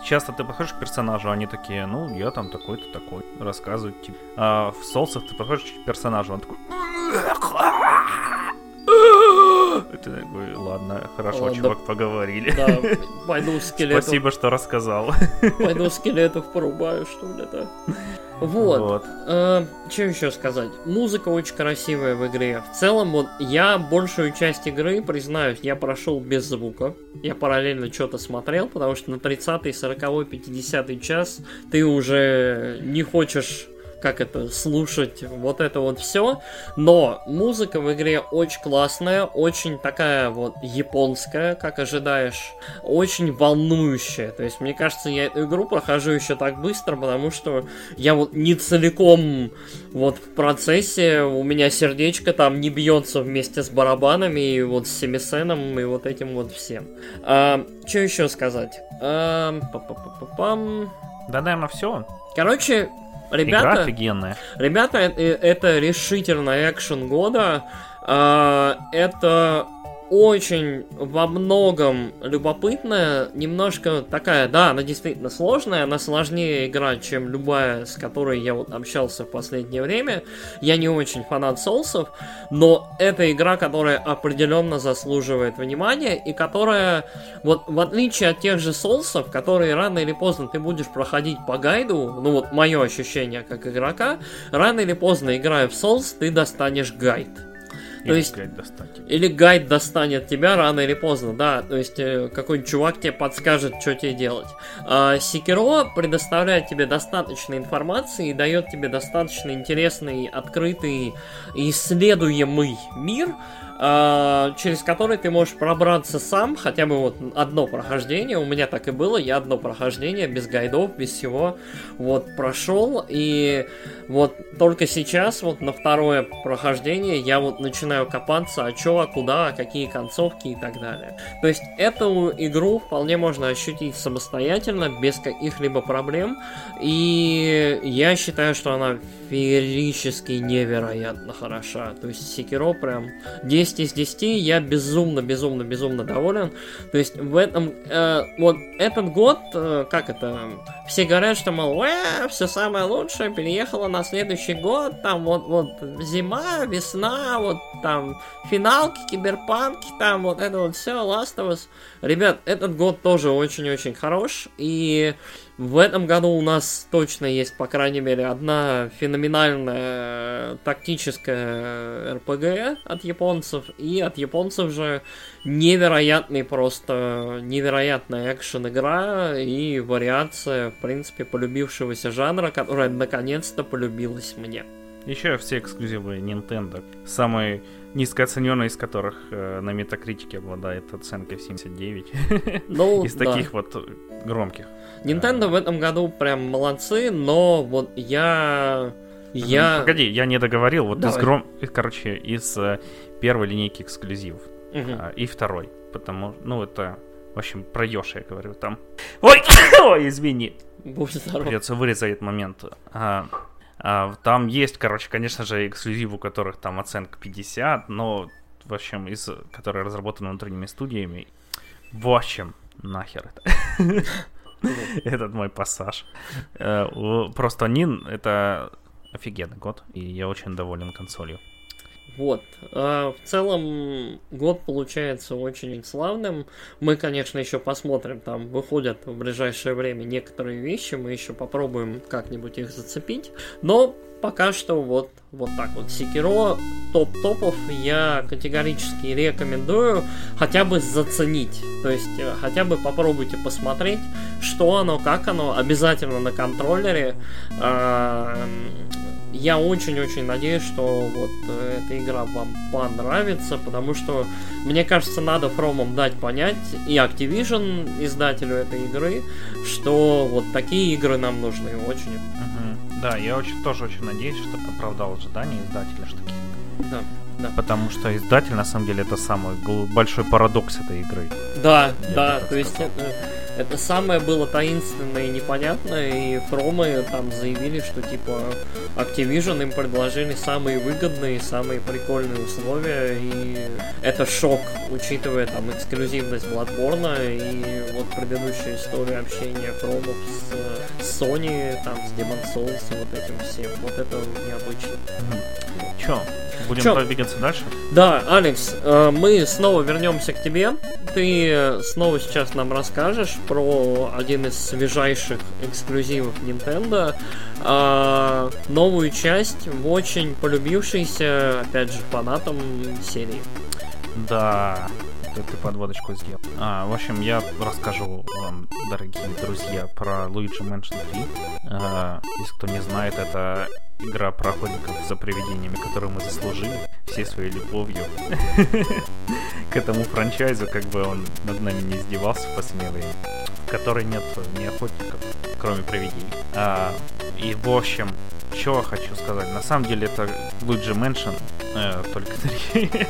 часто ты подходишь к персонажу, они такие, ну, я там такой-то такой, рассказывают, типа. А в соусах ты подходишь к персонажу, он такой... Ты такой, ладно, хорошо, ладно. чувак, поговорили. Да, пойду скелетов. Спасибо, что рассказал. Пойду скелетов порубаю, что ли, да. Вот. вот. Э, что еще сказать? Музыка очень красивая в игре. В целом, вот я большую часть игры, признаюсь, я прошел без звука. Я параллельно что-то смотрел, потому что на 30 40 50 час ты уже не хочешь как это, слушать вот это вот все. Но музыка в игре очень классная, очень такая вот японская, как ожидаешь, очень волнующая. То есть, мне кажется, я эту игру прохожу еще так быстро, потому что я вот не целиком вот в процессе, у меня сердечко там не бьется вместе с барабанами и вот с семисеном и вот этим вот всем. А, что еще сказать? А, да, наверное, все. Короче, Ребята, Игра офигенная. Ребята, это, это решительно экшен года. А, это очень во многом любопытная, немножко такая, да, она действительно сложная, она сложнее играть, чем любая, с которой я вот общался в последнее время. Я не очень фанат соусов, но это игра, которая определенно заслуживает внимания и которая, вот в отличие от тех же соусов, которые рано или поздно ты будешь проходить по гайду, ну вот мое ощущение как игрока, рано или поздно играя в соус, ты достанешь гайд. То или есть, гайд достанет. Или гайд достанет тебя рано или поздно, да. То есть э, какой-нибудь чувак тебе подскажет, что тебе делать. А Секиро предоставляет тебе достаточно информации и дает тебе достаточно интересный, открытый, исследуемый мир, через который ты можешь пробраться сам, хотя бы вот одно прохождение, у меня так и было, я одно прохождение, без гайдов, без всего, вот, прошел, и вот только сейчас, вот на второе прохождение, я вот начинаю копаться, а чё, а куда, а какие концовки и так далее. То есть эту игру вполне можно ощутить самостоятельно, без каких-либо проблем, и я считаю, что она феерически невероятно хороша. То есть Секиро прям 10 из 10, я безумно, безумно, безумно доволен. То есть в этом, э, вот этот год, э, как это, все говорят, что, мол, э, все самое лучшее переехало на следующий год, там вот, вот зима, весна, вот там финалки, киберпанки, там вот это вот все, Last of Us. Ребят, этот год тоже очень-очень хорош, и в этом году у нас точно есть, по крайней мере, одна феноменальная тактическая РПГ от японцев, и от японцев же невероятный просто, невероятная экшен-игра и вариация, в принципе, полюбившегося жанра, которая наконец-то полюбилась мне. Еще все эксклюзивы Nintendo. Самый низкооцененный из которых э, на метакритике обладает оценкой в 79. Ну, из таких вот громких. Nintendo в этом году прям молодцы, но вот я... Я... Погоди, я не договорил. Вот Давай. из гром... Короче, из э, первой линейки эксклюзивов. Угу. И второй. Потому, ну, это, в общем, про Йоши я говорю там. Ой, ой, извини. Будь здоров. Придется вырезать этот момент. А, там есть, короче, конечно же, эксклюзив, у которых там оценка 50, но, в общем, из, которые разработаны внутренними студиями. В общем, нахер это. Этот мой пассаж. Э, просто Нин — это офигенный год, и я очень доволен консолью. Вот. А в целом год получается очень славным. Мы, конечно, еще посмотрим, там выходят в ближайшее время некоторые вещи, мы еще попробуем как-нибудь их зацепить. Но пока что вот, вот так вот. Секиро топ-топов я категорически рекомендую хотя бы заценить. То есть э, хотя бы попробуйте посмотреть, что оно, как оно. Обязательно на контроллере. А, я очень-очень надеюсь, что вот э, эта игра вам понравится, потому что, мне кажется, надо Фромом дать понять и Activision, издателю этой игры, что вот такие игры нам нужны очень. Угу. Да, я очень, тоже очень надеюсь, что оправдал ожидания издателя, что такие. Да. Да. Потому что издатель, на самом деле, это самый большой парадокс этой игры. Да, я да, то есть это, это самое было таинственное и непонятное, и Фромы там заявили, что типа Activision им предложили самые выгодные, самые прикольные условия, и это шок, учитывая там эксклюзивность Bloodborne и вот предыдущую историю общения Фромов с, Sony, там, с Demon Souls и вот этим всем. Вот это необычно. Mm. Чё? Будем Чё? двигаться дальше? Да, Алекс, э, мы снова вернемся к тебе. Ты снова сейчас нам расскажешь про один из свежайших эксклюзивов Nintendo. Э, новую часть в очень полюбившейся, опять же, фанатам серии. Да, ты, ты подводочку сделал. А, в общем, я расскажу вам, дорогие друзья, про Luigi Mansion 3. А, если кто не знает, это игра про охотников за привидениями, которую мы заслужили всей своей любовью к этому франчайзу, как бы он над нами не издевался в последнее время, в которой нет ни охотников, кроме привидений. А, и в общем, что хочу сказать, на самом деле это Luigi Mansion, э, только.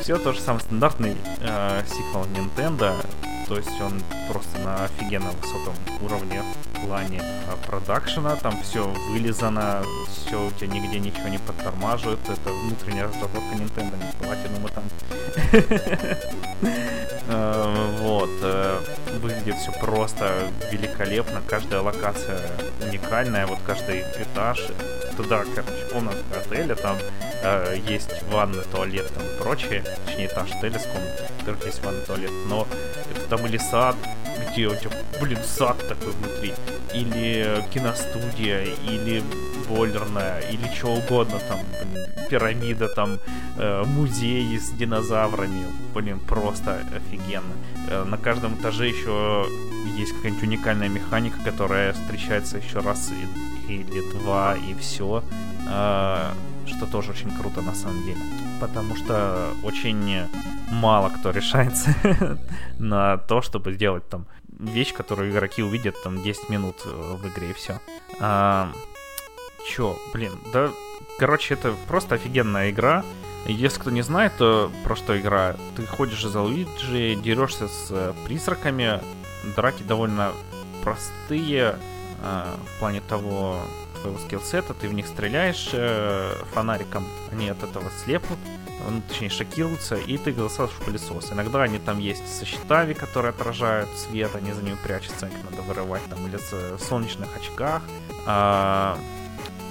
Все то же самое стандартный э, сиквел Nintendo, то есть он просто на офигенно высоком уровне в плане а, продакшена, там все вылизано, все у тебя нигде ничего не подтормаживает, это внутренняя разработка Nintendo, не платинума там. Э, вот, э, выглядит все просто великолепно, каждая локация уникальная, вот каждый этаж, туда, короче, комната отеля, там э, есть ванна, туалет там и прочее, точнее этаж отеля с комнатой, в которых есть ванна, туалет, но это там или сад, где у тебя, блин, сад такой внутри, или киностудия, или бойлерная, или что угодно, там, блин, пирамида, там, э, музей с динозаврами, блин, просто офигенно. Э, на каждом этаже еще есть какая-нибудь уникальная механика, которая встречается еще раз или два, и все. Э, что тоже очень круто на самом деле. Потому что очень мало кто решается на то, чтобы сделать там вещь, которую игроки увидят там 10 минут э, в игре и все. А, чё, блин, да, короче, это просто офигенная игра. Если кто не знает, то про что игра, ты ходишь за Луиджи, дерешься с э, призраками, драки довольно простые в плане того, твоего скиллсета, ты в них стреляешь э, фонариком, они от этого слепнут, ну, точнее шокируются, и ты голосуешь в пылесос. Иногда они там есть со щитами, которые отражают свет, они за ними прячутся, их надо вырывать там, или с солнечных очках. А,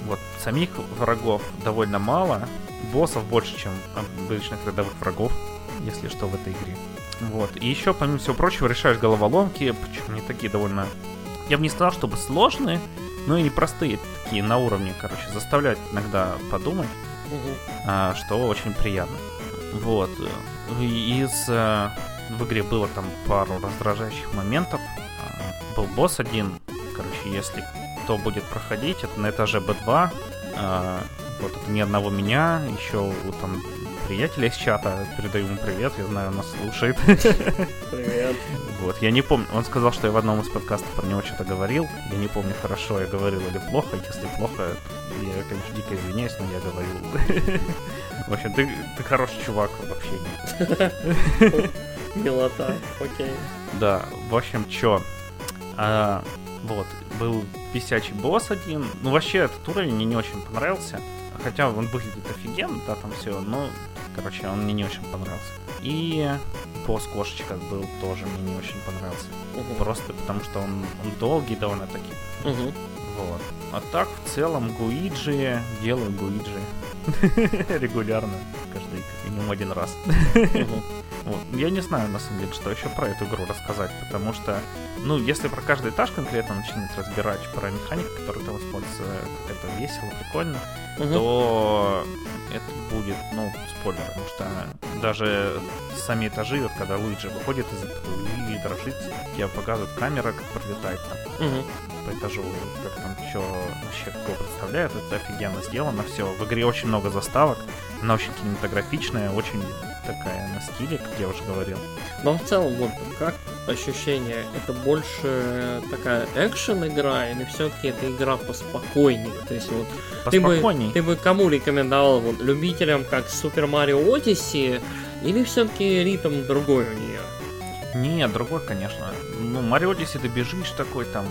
вот, самих врагов довольно мало, боссов больше, чем обычных рядовых врагов, если что, в этой игре. Вот. И еще, помимо всего прочего, решаешь головоломки, причем они такие довольно... Я бы не сказал, чтобы сложные, но и непростые такие на уровне, короче, заставляют иногда подумать, а, что очень приятно. Вот. Из... А, в игре было там пару раздражающих моментов. А, был босс один, короче, если кто будет проходить, это на этаже Б2. А, вот это ни одного меня, еще там приятеля из чата, передаю ему привет, я знаю, он нас слушает. Привет. Вот, я не помню, он сказал, что я в одном из подкастов про него что-то говорил, я не помню, хорошо я говорил или плохо, если плохо, я, конечно, дико извиняюсь, но я говорил. В общем, ты, ты хороший чувак в общении. Милота, окей. Да, в общем, чё, а, вот, был бесячий босс один. Ну, вообще, этот уровень мне не очень понравился. Хотя он выглядит офигенно, да, там все, но, короче, он мне не очень понравился. И босс кошечка был тоже мне не очень понравился. Мгм. Просто потому что он, он долгий довольно-таки. Мгм. Вот. А так, в целом, Гуиджи, делаю Гуиджи. Регулярно, каждый, как минимум один раз. Вот. Я не знаю, на самом деле, что еще про эту игру рассказать, потому что, ну, если про каждый этаж конкретно начинать разбирать, про механику, которую там используется, как это весело, прикольно, Мгм. то это будет, ну, спойлер, потому что даже сами этажи, вот когда Луиджи выходит из этого и дрожит, тебе показывает камера, как пролетает там Мгм. по этажу, как там что вообще какого представляет, это офигенно сделано все. В игре очень много заставок, она очень кинематографичная, очень такая на стиле, как я уже говорил. Но в целом, вот как ощущение, это больше такая экшен игра или все-таки это игра поспокойнее? То есть вот ты бы, ты бы кому рекомендовал вот, любителям как Super Mario Odyssey или все-таки ритм другой у нее? Нет, другой, конечно. Ну, Марио Одиссе ты бежишь такой там,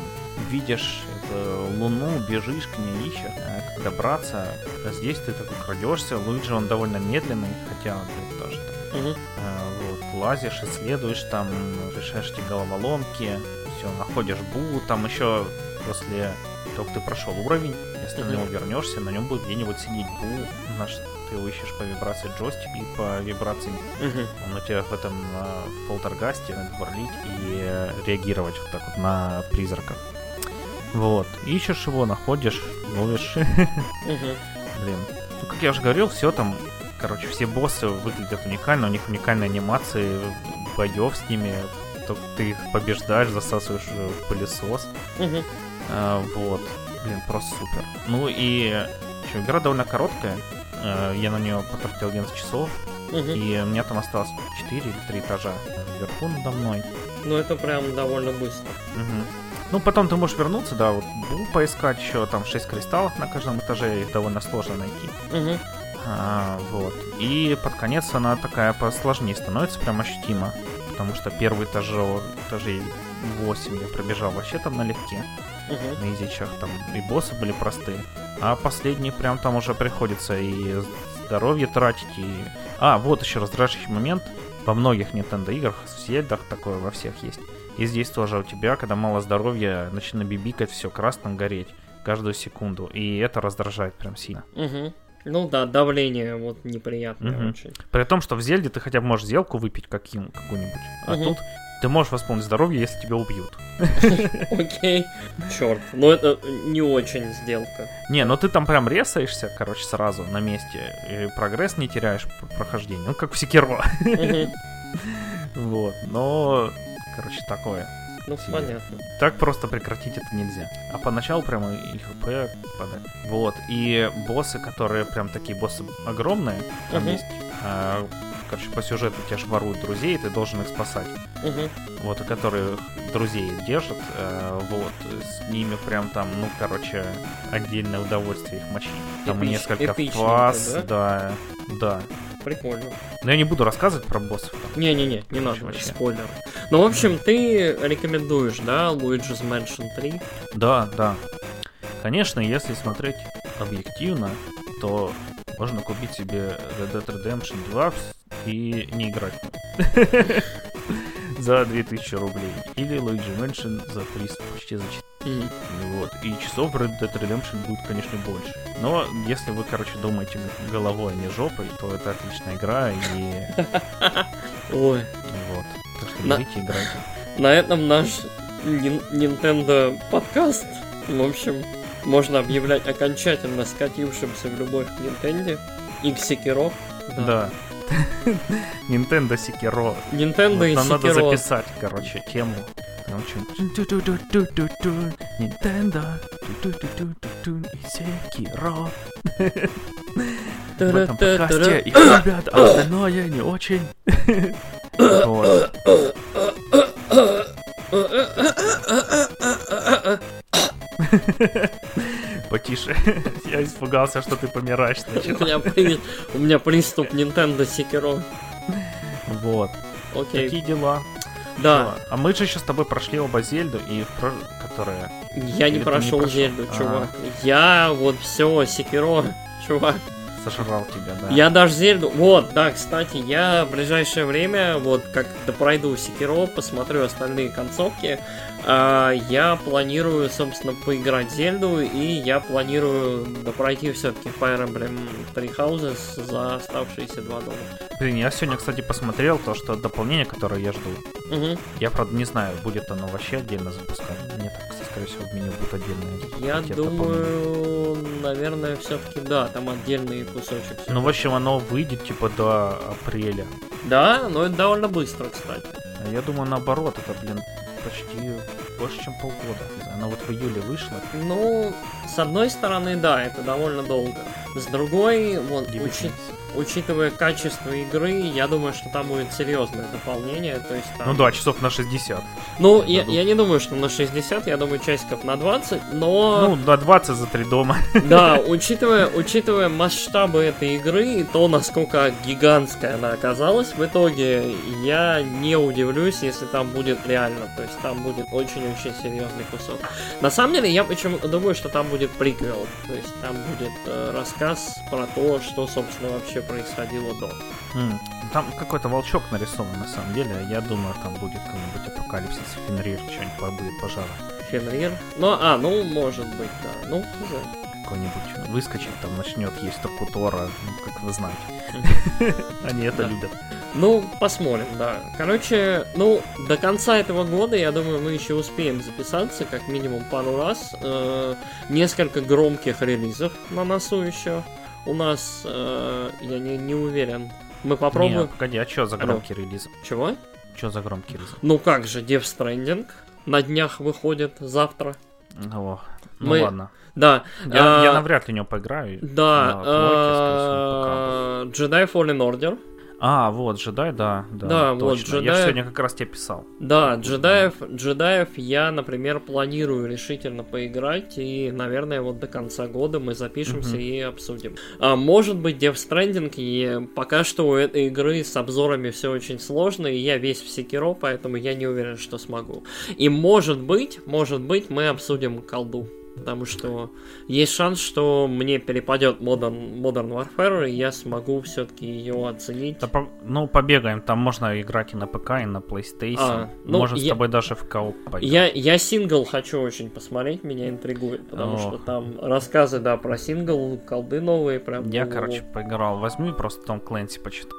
видишь эту луну, бежишь к ней, ищешь, а как добраться. А здесь ты такой крадешься, Луиджи он довольно медленный, хотя он блин, тоже там Мгм. Лазишь, исследуешь, там, решаешь эти головоломки, все, находишь Бу, там еще после того, как ты прошел уровень, если Мгм. на него вернешься, на нем будет где-нибудь сидеть Бу, наш, ты его ищешь по вибрации джойстика и по вибрации он у тебя в этом а, в полтергасте надо бурлить и э, реагировать вот так вот на призраков. Вот. Ищешь его, находишь, ловишь. Блин. Ну, как я уже говорил, все там, короче, все боссы выглядят уникально, у них уникальные анимации, боев с ними, то ты их побеждаешь, засасываешь в пылесос. Мгм. А, вот. Блин, просто супер. Ну и что, игра довольно короткая. Э, Я на нее потратил 11 часов, Мгм. и у меня там осталось 4 или 3 этажа вверху надо мной. Ну это прям довольно быстро. Мгм. Ну, потом ты можешь вернуться, да, вот поискать еще, там 6 кристаллов на каждом этаже, их довольно сложно найти. Мгм. А, вот. И под конец она такая посложнее становится, прям ощутимо. Потому что первый этаж, этажей 8 я пробежал вообще там налегке, Мгм. на изичах, там и боссы были простые. А последний прям там уже приходится и здоровье тратить, и... А, вот еще раздражающий момент. Во многих Nintendo играх, в Зельдах такое во всех есть. И здесь тоже у тебя, когда мало здоровья, начинает бибикать, все красным гореть каждую секунду. И это раздражает прям сильно. Мгм. Ну да, давление вот неприятное Мгм. очень. При том, что в Зельде ты хотя бы можешь зелку выпить каким, какую-нибудь. А тут ты можешь восполнить здоровье, если тебя убьют. Окей. Черт. Ну это не очень сделка. Не, ну ты там прям резаешься, короче, сразу на месте. И прогресс не теряешь по прохождению. Ну, как в. Мгм. Вот. Но, короче, такое. Ну понятно. Так просто прекратить это нельзя. А поначалу прямо и хп падает. Вот. И боссы, которые прям такие боссы огромные, там Мгм. есть. а, короче, по сюжету тебя же воруют друзей, и ты должен их спасать. Мгм. Вот, и которые друзей держат, э, вот, с ними прям там, ну, короче, отдельное удовольствие их мочить. Там Эпич- несколько фаз, да? да, да. Прикольно. Но я не буду рассказывать про боссов. Не-не-не, не надо, вообще. спойлер. Ну, в общем, ты рекомендуешь, да, Luigi's Mansion 3? Да, да. Конечно, если смотреть объективно, то можно купить себе Red Dead Redemption 2 вс- и не играть. За 2000 рублей. Или Luigi Mansion за 300, почти за 4. Мгм. Вот. И часов Red Dead Redemption будет, конечно, больше. Но если вы, короче, думаете головой, а не жопой, то это отличная игра, и Ой, вот. Так что берите, играйте. на этом наш Nintendo подкаст, в общем, можно объявлять окончательно скатившимся в любовь к Nintendo и к Sekiro. Да. Nintendo Sekiro. Nintendo Вот и нам надо записать, короче, тему. Там. Nintendo. и Sekiro. В этом подкасте их любят, а остальное не очень. Вот. Потише. Я испугался, что ты помираешь У сначала. у меня приступ Nintendo Sekiro. Вот. Окей. Такие дела. Да. А мы же еще с тобой прошли оба Зельду, и которые... Я не прошел? Зельду, А. чувак. Я вот все, Секиро, чувак. Сожрал тебя, да. Я даже Зельду... Вот, да, кстати, я в ближайшее время, вот как пройду Секиро, посмотрю остальные концовки, а, я планирую, собственно, поиграть в Зельду, и я планирую пройти все-таки Fire Emblem Three Houses за оставшиеся два дома. Блин, я сегодня, кстати, посмотрел то, что дополнение, которое я жду. Мгм. Я, правда, не знаю, будет оно вообще отдельно запускать. Нет, скорее всего, в меню будут отдельные. Я дополнения. думаю, наверное, все-таки да, там отдельный кусочек. Ну, в общем, оно выйдет, типа, до апреля. Да, но это довольно быстро, кстати. А я думаю, наоборот, это, блин, почти больше, чем полгода. Оно вот в июле вышло. Ну, с одной стороны, да, это довольно долго. С другой, вот, Девять учи- месяцев. учитывая качество игры, я думаю, что там будет серьезное дополнение. То есть там... Ну да, часов на 60. Ну, я, я не думаю, что на 60, я думаю, часиков на 20, но... Ну, на 20 за 3 дома. Да, учитывая, учитывая масштабы этой игры и то, насколько гигантская она оказалась в итоге, я не удивлюсь, если там будет реально. То есть там будет очень-очень серьезный кусок. На самом деле, я почему-то думаю, что там будет приквел. То есть там будет э, рассказ про то, что, собственно, вообще происходило до. Там какой-то волчок нарисован, на самом деле. Я думаю, там будет какой-нибудь апокалипсис, Фенрир, что-нибудь по- будет пожара. Фенрир. Ну, а, ну, может быть, да. Ну, уже. Какой-нибудь выскочит, там начнет есть Токутора, ну, как вы знаете. Они это любят. Ну, посмотрим, да. Короче, ну, до конца этого года, я думаю, мы еще успеем записаться, как минимум пару раз. Э, несколько громких релизов на носу еще. У нас, э, я не, не уверен. Мы попробуем... Не, погоди, а что за Алло. громкий релиз? Чего? Что за громкий релиз? Ну как же, Death Stranding на днях выходит завтра. О, ну Мы- ладно. Да, Я, а, я навряд ли в него поиграю. да, э, Jedi Fallen Order. А, вот, джедай, да, да, Да, вот, точно. Я джедай- же сегодня как раз тебе писал. Да, джедаев, джедаев я, например, планирую решительно поиграть, и, наверное, вот до конца года мы запишемся Мгм. и обсудим. А, может быть, Death Stranding, и пока что у этой игры с обзорами все очень сложно, и я весь в секиро, поэтому я не уверен, что смогу. И может быть, может быть, мы обсудим колду. Потому что есть шанс, что мне перепадет Modern, Modern Warfare, и я смогу все-таки ее оценить. Да по- ну, побегаем, там можно играть и на ПК, и на PlayStation. А, ну, Может, я- с тобой даже в кооп поиграть. Я, я сингл хочу очень посмотреть, меня интригует, потому Ох. что там рассказы, да, про сингл, колды новые, прям. Я, ну, короче, поиграл. Возьми просто Том Клэнси почитай.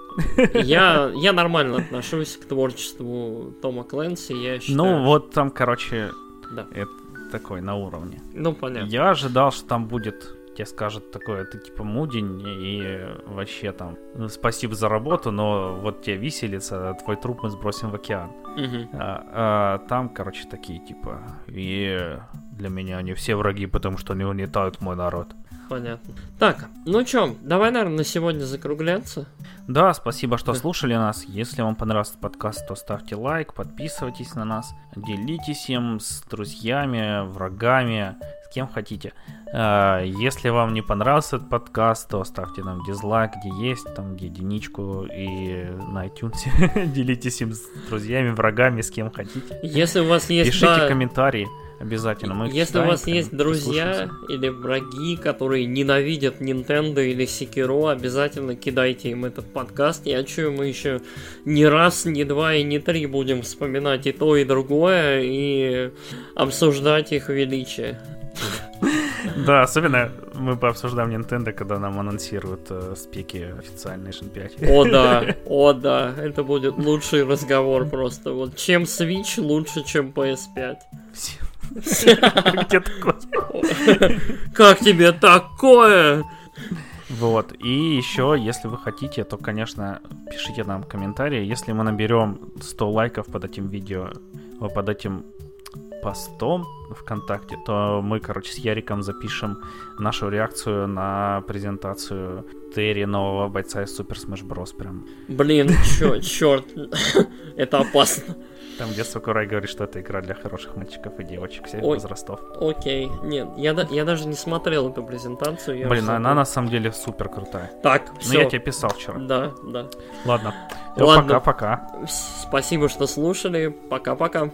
Я, я нормально отношусь к творчеству Тома Клэнси, я считаю. Ну, вот там, короче, Да. это такой на уровне. Ну, понятно. Я ожидал, что там будет, тебе скажут такое, ты типа мудень и вообще там, ну, спасибо за работу, но вот тебе виселица, твой труп мы сбросим в океан. Мгм. А, а там, короче, такие типа, и для меня они все враги, потому что они угнетают мой народ. Понятно. Так, ну чё, давай, наверное, на сегодня закругляться. Да, спасибо, что Да. слушали нас. Если вам понравился подкаст, то ставьте лайк, подписывайтесь на нас, делитесь им с друзьями, врагами, с кем хотите. А, Если вам не понравился этот подкаст, то ставьте нам дизлайк, где есть, там где единичку и на iTunes. Делитесь им с друзьями, врагами, с кем хотите. Если у вас есть... Пишите да, комментарии обязательно. Мы Если у вас есть друзья или враги, которые ненавидят Nintendo или Sekiro, обязательно кидайте им этот подкаст. Я чую, мы еще не раз, не два и не три будем вспоминать и то, и другое, и обсуждать их величие. Да, особенно мы пообсуждаем Nintendo, когда нам анонсируют э, спеки официальной Nation 5. О да, о да, это будет лучший разговор просто. Вот чем Switch лучше, чем PS5. Где такое? Как тебе такое? Вот. И еще, если вы хотите, то, конечно, пишите нам комментарии. Если мы наберем 100 лайков под этим видео, э, под этим постом ВКонтакте, то мы, короче, с Яриком запишем нашу реакцию на презентацию Терри, нового бойца из Супер Smash Bros. Прям. Блин, чё, черт, это опасно. Там, где Сакурай говорит, что это игра для хороших мальчиков и девочек всех Ой. возрастов. Окей, нет, я, я даже не смотрел эту презентацию. я Блин, она на самом деле супер крутая. Так, Ну, все. я тебе писал вчера. Да, да. Ладно. Ладно. Пока-пока. Спасибо, что слушали. Пока-пока.